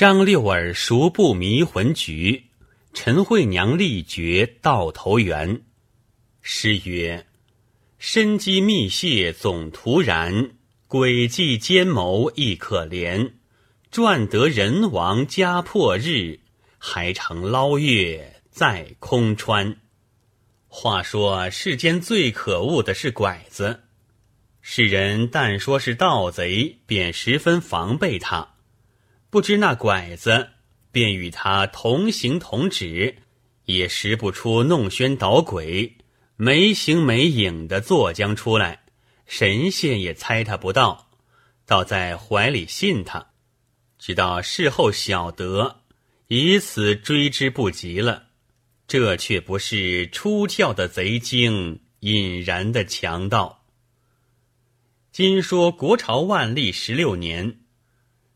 张六儿熟布迷魂局，陈惠娘力绝到头园。诗曰：“深机密泄总徒然，诡计奸谋亦可怜。赚得人亡家破日，还成捞月在空川。”话说世间最可恶的是拐子，世人但说是盗贼，便十分防备他。不知那拐子便与他同行同止，也识不出弄宣捣鬼、没形没影的作将出来，神仙也猜他不到，倒在怀里信他，直到事后晓得，以此追之不及了。这却不是出窍的贼精，引然的强盗。今说国朝万历十六年。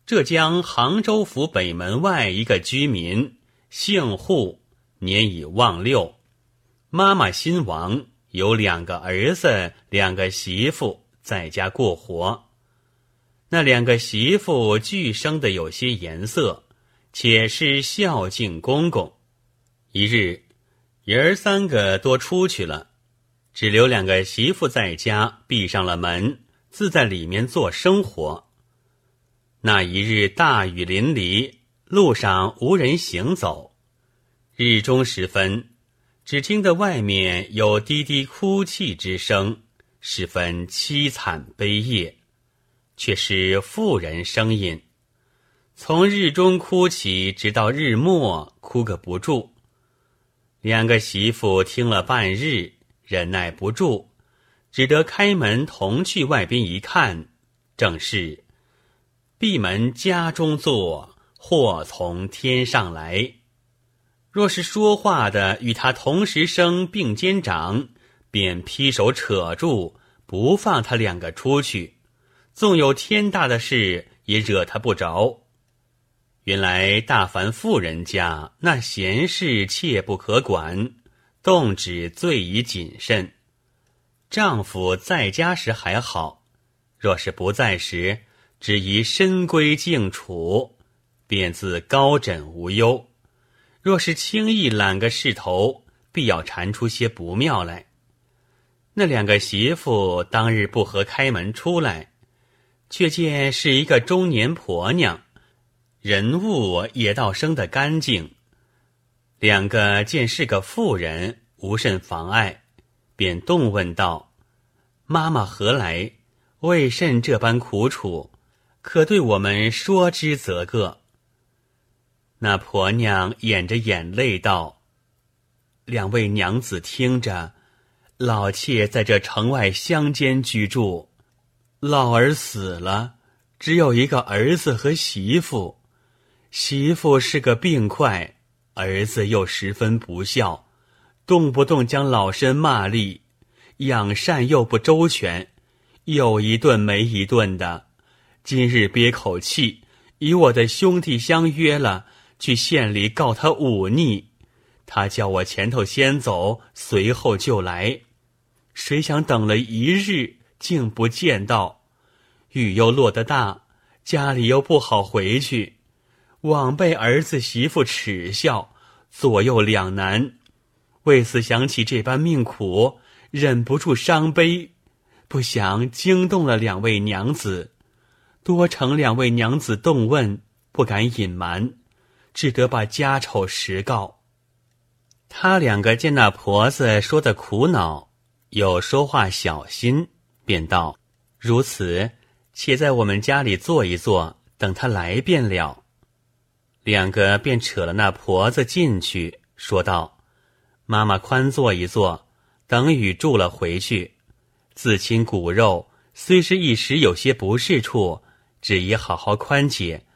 浙江杭州府北门外一个居民，姓户，年已望六，妈妈新亡，有两个儿子，两个媳妇在家过活。那两个媳妇俱生的有些颜色，且是孝敬公公。一日，爷儿三个多出去了，只留两个媳妇在家，闭上了门，自在里面做生活。那一日大雨淋漓，路上无人行走。日中时分，只听得外面有滴滴哭泣之声，十分凄惨悲咽，却是妇人声音。从日中哭起，直到日末，哭个不住。两个媳妇听了半日，忍耐不住，只得开门同去外边一看，正是。闭门家中坐，祸从天上来。若是说话的与他同时生并肩长，便劈手扯住，不放他两个出去。纵有天大的事，也惹他不着。原来大凡富人家那闲事，切不可管，动止最宜谨慎。丈夫在家时还好，若是不在时，只宜深闺静处，便自高枕无忧。若是轻易揽个势头，必要缠出些不妙来。那两个媳妇当日不和开门出来，却见是一个中年婆娘，人物也倒生得干净。两个见是个妇人，无甚妨碍，便动问道：“妈妈何来？为甚这般苦楚？”可对我们说之则个。那婆娘掩着眼泪道：“两位娘子听着，老妾在这城外乡间居住，老儿死了，只有一个儿子和媳妇。媳妇是个病快，儿子又十分不孝，动不动将老身骂厉，养善又不周全，有一顿没一顿的。”今日憋口气，与我的兄弟相约了，去县里告他忤逆。他叫我前头先走，随后就来。谁想等了一日，竟不见到。雨又落得大，家里又不好回去，枉被儿子媳妇耻笑，左右两难。为此想起这般命苦，忍不住伤悲，不想惊动了两位娘子。多成两位娘子动问，不敢隐瞒，只得把家丑实告。他两个见那婆子说的苦恼，又说话小心，便道：“如此，且在我们家里坐一坐，等他来便了。”两个便扯了那婆子进去，说道：“妈妈宽坐一坐，等雨住了回去。自亲骨肉虽是一时有些不适处。”只宜好好宽解，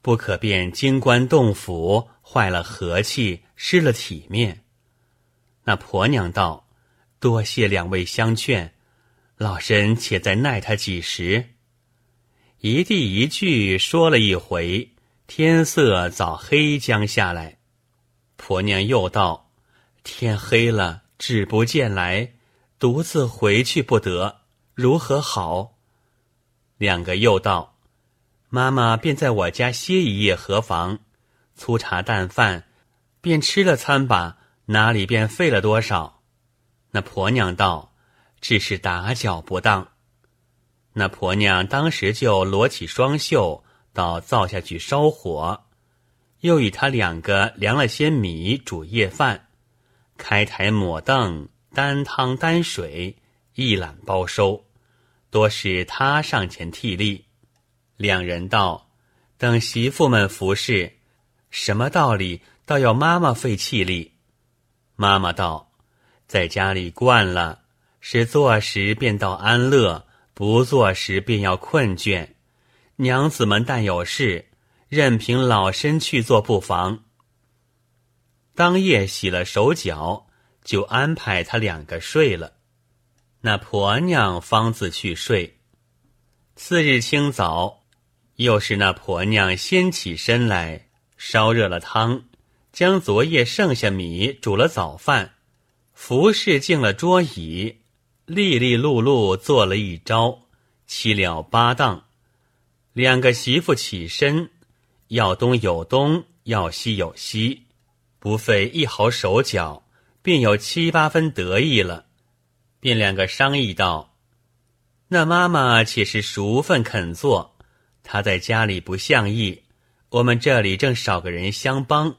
不可便惊官动府，坏了和气，失了体面。那婆娘道：“多谢两位相劝，老身且再耐他几时。”一地一句说了一回，天色早黑将下来。婆娘又道：“天黑了，只不见来，独自回去不得，如何好？”两个又道。妈妈便在我家歇一夜，何妨？粗茶淡饭，便吃了餐吧，哪里便费了多少？”那婆娘道：“只是打搅不当。”那婆娘当时就罗起双袖，到灶下去烧火，又与他两个量了些米煮夜饭，开台抹凳，担汤担水，一揽包收，多是他上前替力。两人道：“等媳妇们服侍，什么道理？倒要妈妈费气力。”妈妈道：“在家里惯了，是做时便到安乐。”不做时便要困倦，娘子们但有事，任凭老身去做不妨。当夜洗了手脚，就安排他两个睡了。那婆娘方自去睡。次日清早，又是那婆娘先起身来，烧热了汤，将昨夜剩下米煮了早饭，服侍敬了桌椅。利利碌碌做了一招，七了八当。两个媳妇起身，要东有东，要西有西，不费一毫手脚，便有七八分得意了。便两个商议道：“那妈妈且是熟份肯做，她在家里不像意。我们这里正少个人相帮。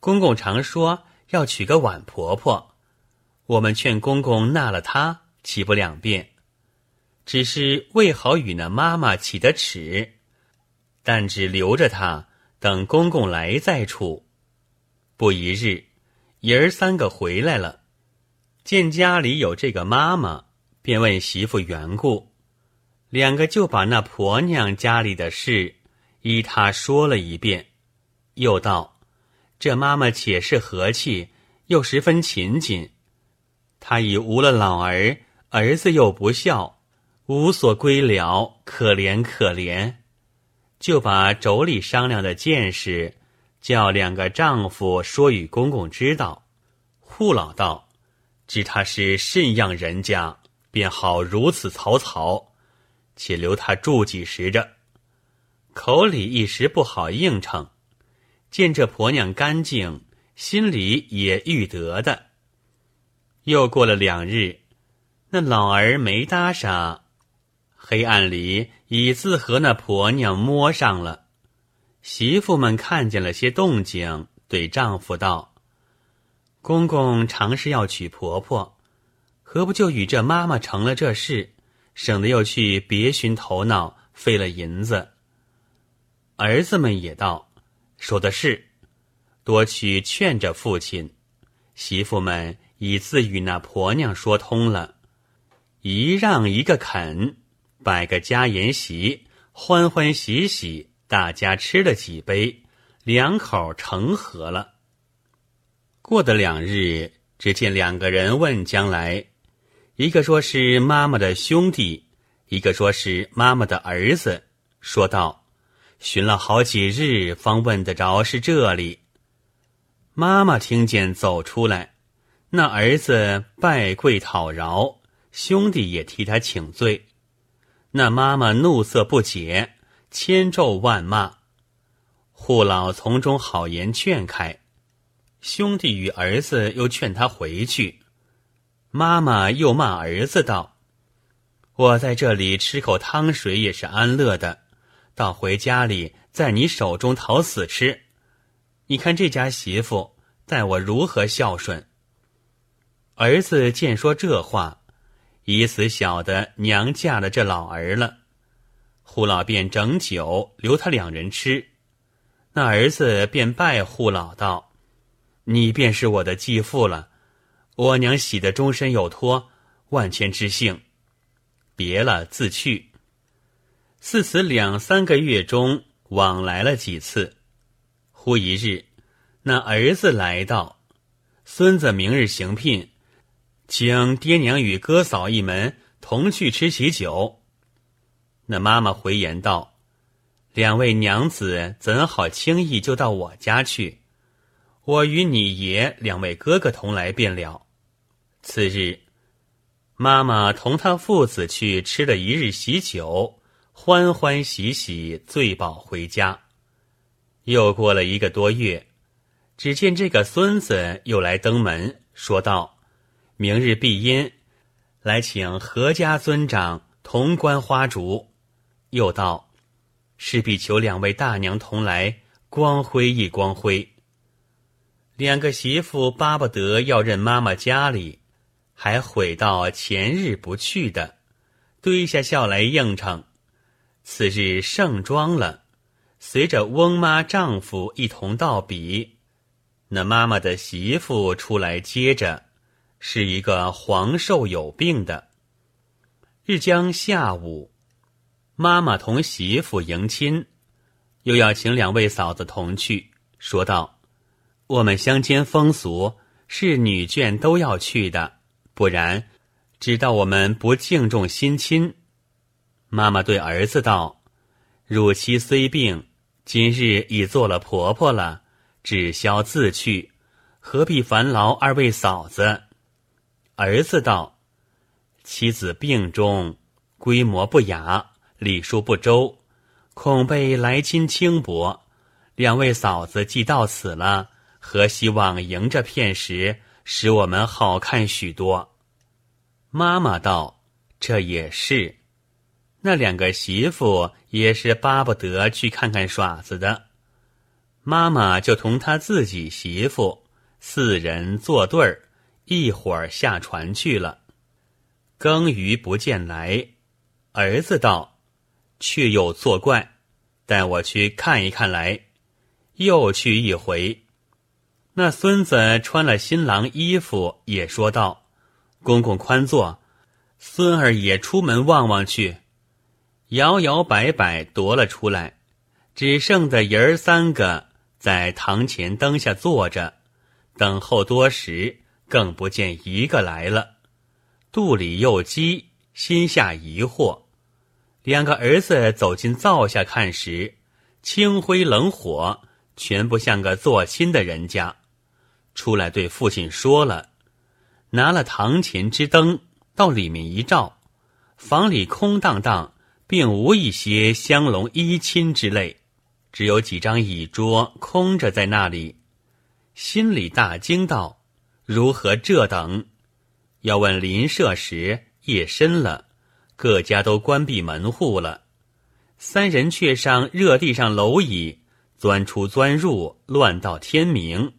公公常说要娶个碗婆婆，我们劝公公纳了她。”岂不两便？只是为好与那妈妈起得迟，但只留着他，等公公来再处。不一日，爷儿三个回来了，见家里有这个妈妈，便问媳妇缘故。两个就把那婆娘家里的事依他说了一遍，又道：“这妈妈且是和气，又十分勤谨。她已无了老儿。”儿子又不孝，无所归了，可怜可怜，就把妯娌商量的见识，叫两个丈夫说与公公知道。护老道知他是甚样人家，便好如此草草，且留他住几时着。口里一时不好应承，见这婆娘干净，心里也欲得的。又过了两日。那老儿没搭上，黑暗里已自和那婆娘摸上了。媳妇们看见了些动静，对丈夫道：“公公常是要娶婆婆，何不就与这妈妈成了这事，省得又去别寻头脑，费了银子。”儿子们也道：“说的是，多去劝着父亲。”媳妇们已自与那婆娘说通了。一让一个肯，摆个家宴席，欢欢喜喜，大家吃了几杯，两口成和了。过的两日，只见两个人问将来，一个说是妈妈的兄弟，一个说是妈妈的儿子，说道：“寻了好几日，方问得着是这里。”妈妈听见走出来，那儿子拜跪讨饶。兄弟也替他请罪，那妈妈怒色不解，千咒万骂。护老从中好言劝开，兄弟与儿子又劝他回去。妈妈又骂儿子道：“我在这里吃口汤水也是安乐的，到回家里在你手中讨死吃。你看这家媳妇待我如何孝顺？”儿子见说这话。已死晓得娘嫁了这老儿了，胡老便整酒留他两人吃。那儿子便拜胡老道：“你便是我的继父了，我娘喜得终身有托，万千之幸。”别了，自去。似此两三个月中往来了几次。忽一日，那儿子来到，孙子明日行聘。请爹娘与哥嫂一门同去吃喜酒。那妈妈回言道：“两位娘子怎好轻易就到我家去？我与你爷两位哥哥同来便了。”次日，妈妈同他父子去吃了一日喜酒，欢欢喜喜醉饱回家。又过了一个多月，只见这个孙子又来登门，说道：“明日必阴，来请何家尊长同观花烛。”又道：“势必求两位大娘同来，光辉一光辉。”两个媳妇巴不得要认妈妈家里，还悔到前日不去的，堆下笑来应承。次日盛装了，随着翁妈丈夫一同到彼。那妈妈的媳妇出来接着，是一个黄寿有病的。日将下午，妈妈同媳妇迎亲，又要请两位嫂子同去，说道。我们乡间风俗是女眷都要去的，不然，知道我们不敬重新亲。妈妈对儿子道：“汝妻虽病，今日已做了婆婆了，只消自去，何必烦劳二位嫂子？”儿子道：“妻子病中，规模不雅，礼数不周，恐被来亲轻薄。两位嫂子既到此了。”何希望迎着片时，使我们好看许多。妈妈道：“这也是。”那两个媳妇也是巴不得去看看耍子的。妈妈就同他自己媳妇四人作对儿，一会儿下船去了。更余不见来，儿子道：“却又作怪，带我去看一看来。”又去一回。那孙子穿了新郎衣服，也说道：“公公宽坐，孙儿也出门望望去。”摇摇摆摆夺了出来，只剩的爷儿三个在堂前灯下坐着，等候多时，更不见一个来了，肚里又饥，心下疑惑。两个儿子走进灶下看时，清灰冷火，全不像个做亲的人家。出来对父亲说了，拿了堂前之灯到里面一照，房里空荡荡，并无一些香笼衣衾之类，只有几张椅桌空着在那里。心里大惊道：“如何这等？”要问邻舍时，夜深了，各家都关闭门户了。三人却上热地上蝼蚁，钻出钻入，乱到天明。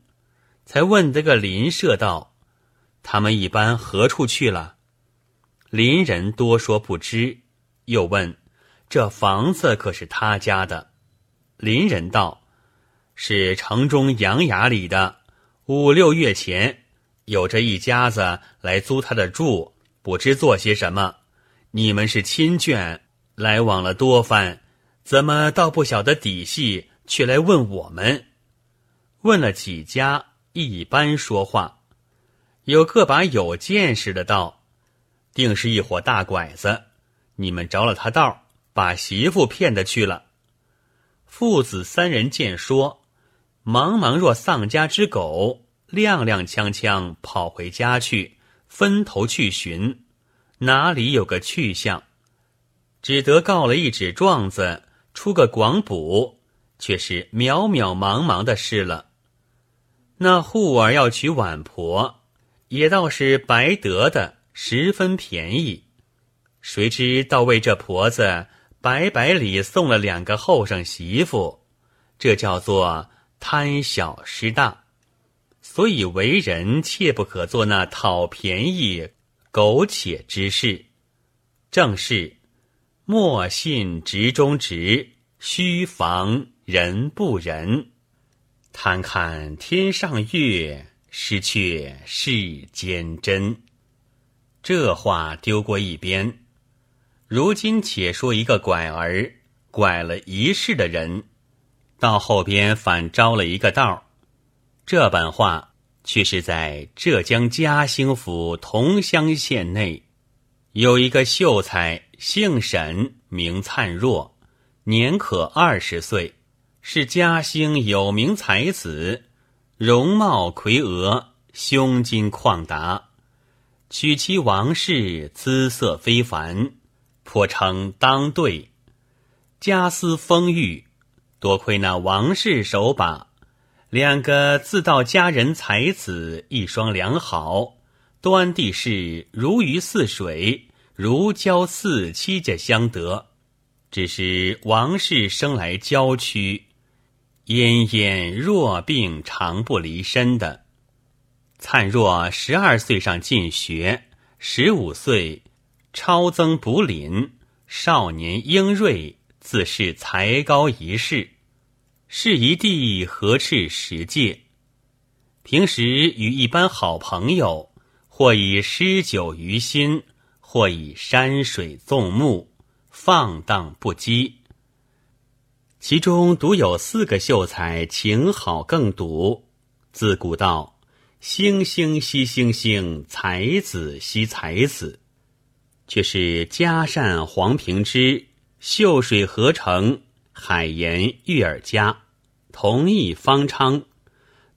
才问得个邻舍道：“他们一般何处去了？”邻人多说不知，又问：“这房子可是他家的？”邻人道：“是城中杨衙里的。五六月前，有这一家子来租他的住，不知做些什么。你们是亲眷，来往了多番，怎么倒不晓得底细，却来问我们？问了几家？”一般说话，有个把有见识的道，定是一伙大拐子。你们着了他道，把媳妇骗得去了。父子三人见说，茫茫若丧家之狗，踉踉跄跄跑回家去，分头去寻，哪里有个去向？只得告了一纸状子，出个广补，却是渺渺茫茫的事了。那户儿要娶晚婆，也倒是白得的，十分便宜。谁知倒为这婆子白白里送了两个后生媳妇，这叫做贪小失大。所以为人切不可做那讨便宜、苟且之事。正是莫信直中直，须防人不仁。贪看天上月，失却世间真。这话丢过一边。如今且说一个拐儿拐了一世的人，到后边反招了一个道这本话却是在浙江嘉兴府桐乡县内，有一个秀才，姓沈，名灿若，年可二十岁。是嘉兴有名才子，容貌魁峨，胸襟旷达，娶妻王氏姿色非凡，颇称当对。家私丰裕，多亏那王氏手把，两个自道佳人才子，一双良好，端地是如鱼似水，如胶似漆家相得。只是王氏生来娇躯，奄奄弱病，常不离身的。灿若十二岁上进学，十五岁超增补廪，少年英锐，自是才高一世。是一地何斥十界。平时与一般好朋友，或以诗酒于心，或以山水纵目，放荡不羁。其中独有四个秀才情好更笃。自古道。星星惜星星，才子惜才子，却是嘉善、黄平之、秀水合成、海盐、玉尔家、同义、方昌，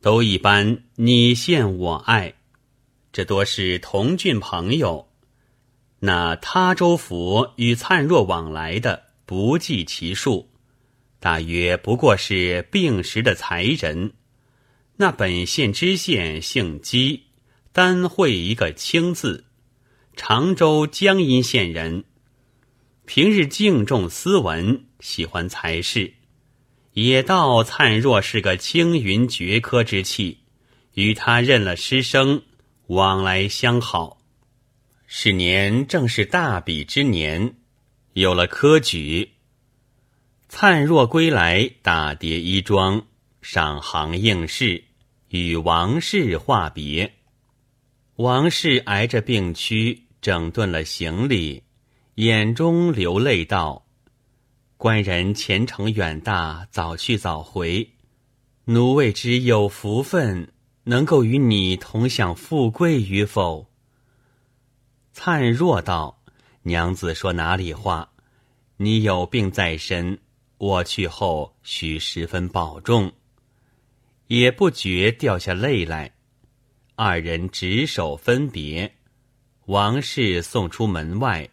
都一般你羡我爱。这多是同郡朋友。那他州府与灿若往来的不计其数，大约不过是病时的才人。那本县知县姓姬，单会一个清字，常州江阴县人。平日敬重斯文，喜欢才事，也道灿若是个青云绝科之气，与他认了师生，往来相好。是年正是大比之年，有了科举。灿若归来，打叠衣装，上行应试。与王氏话别，王氏挨着病躯，整顿了行李，眼中流泪道：“官人前程远大，早去早回，奴未知有福分，能够与你同享富贵与否？”灿若道：“娘子说哪里话？你有病在身，我去后需十分保重。”也不觉掉下泪来，二人执手分别。王氏送出门外，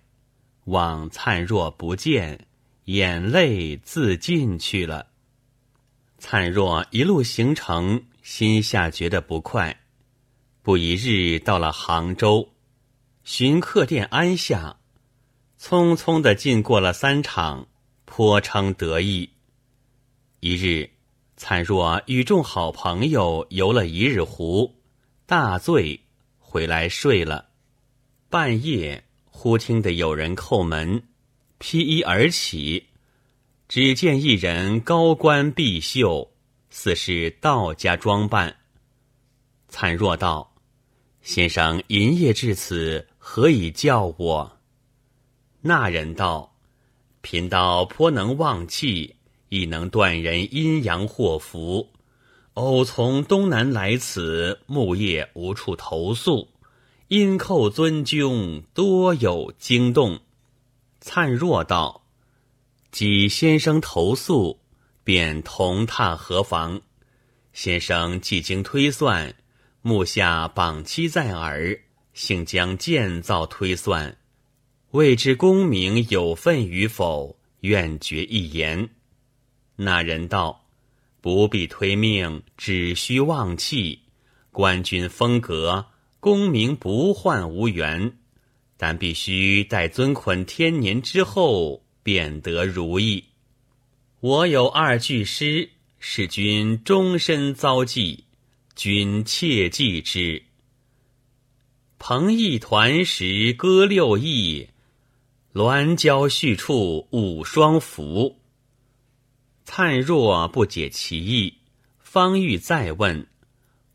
望灿若不见，眼泪自尽去了。灿若一路行程，心下觉得不快。不一日到了杭州，寻客店安下，匆匆的进过了三场，颇称得意。一日。灿若与众好朋友游了一日湖，大醉，回来睡了。半夜忽听得有人叩门，披衣而起，只见一人高冠碧袖，似是道家装扮。灿若道：“先生银夜至此，何以叫我？”那人道：“贫道颇能望气。”亦能断人阴阳祸福。偶从东南来此，木叶无处投宿，因寇尊君多有惊动。灿若道：“己先生投宿，便同榻何妨？先生既经推算，目下榜期在耳，幸将建造推算，未知功名有份与否，愿绝一言。”那人道：“不必推命，只需忘气。官军风格，功名不换无缘，但必须待尊捆天年之后，便得如意。我有二句诗，使君终身遭际，君切记之。朋义团时歌六艺，鸾交续处舞双福。”灿若不解其意，方欲再问，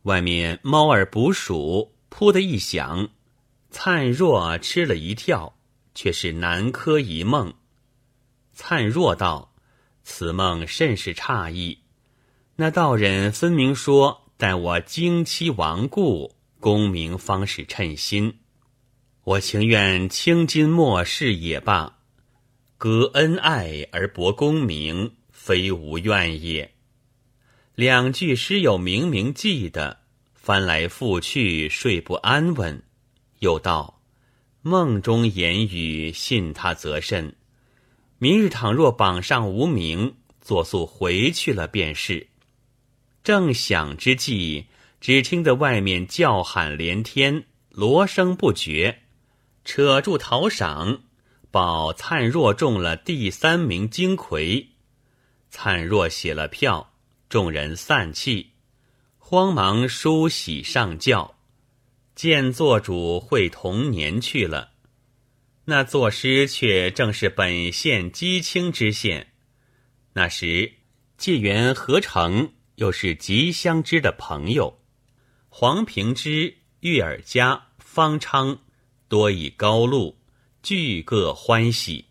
外面猫儿捕鼠，扑的一响，灿若吃了一跳，却是南柯一梦。灿若道：“此梦甚是诧异，那道人分明说，待我经期亡故，功名方是称心。我情愿青金末世也罢，割恩爱而博功名。”非无怨也。两句诗有明明记得，翻来覆去睡不安稳。又道梦中言语，信他则甚。明日倘若榜上无名，作速回去了便是。正想之际，只听得外面叫喊连天，锣声不绝，扯住讨赏，报灿若中了第三名金魁。灿若写了票，众人散气，慌忙梳洗上轿，见做主会同年去了。那作诗却正是本县姬青之县。那时纪元何成又是吉相之的朋友，黄平之、玉尔家、方昌多以高露，俱各欢喜。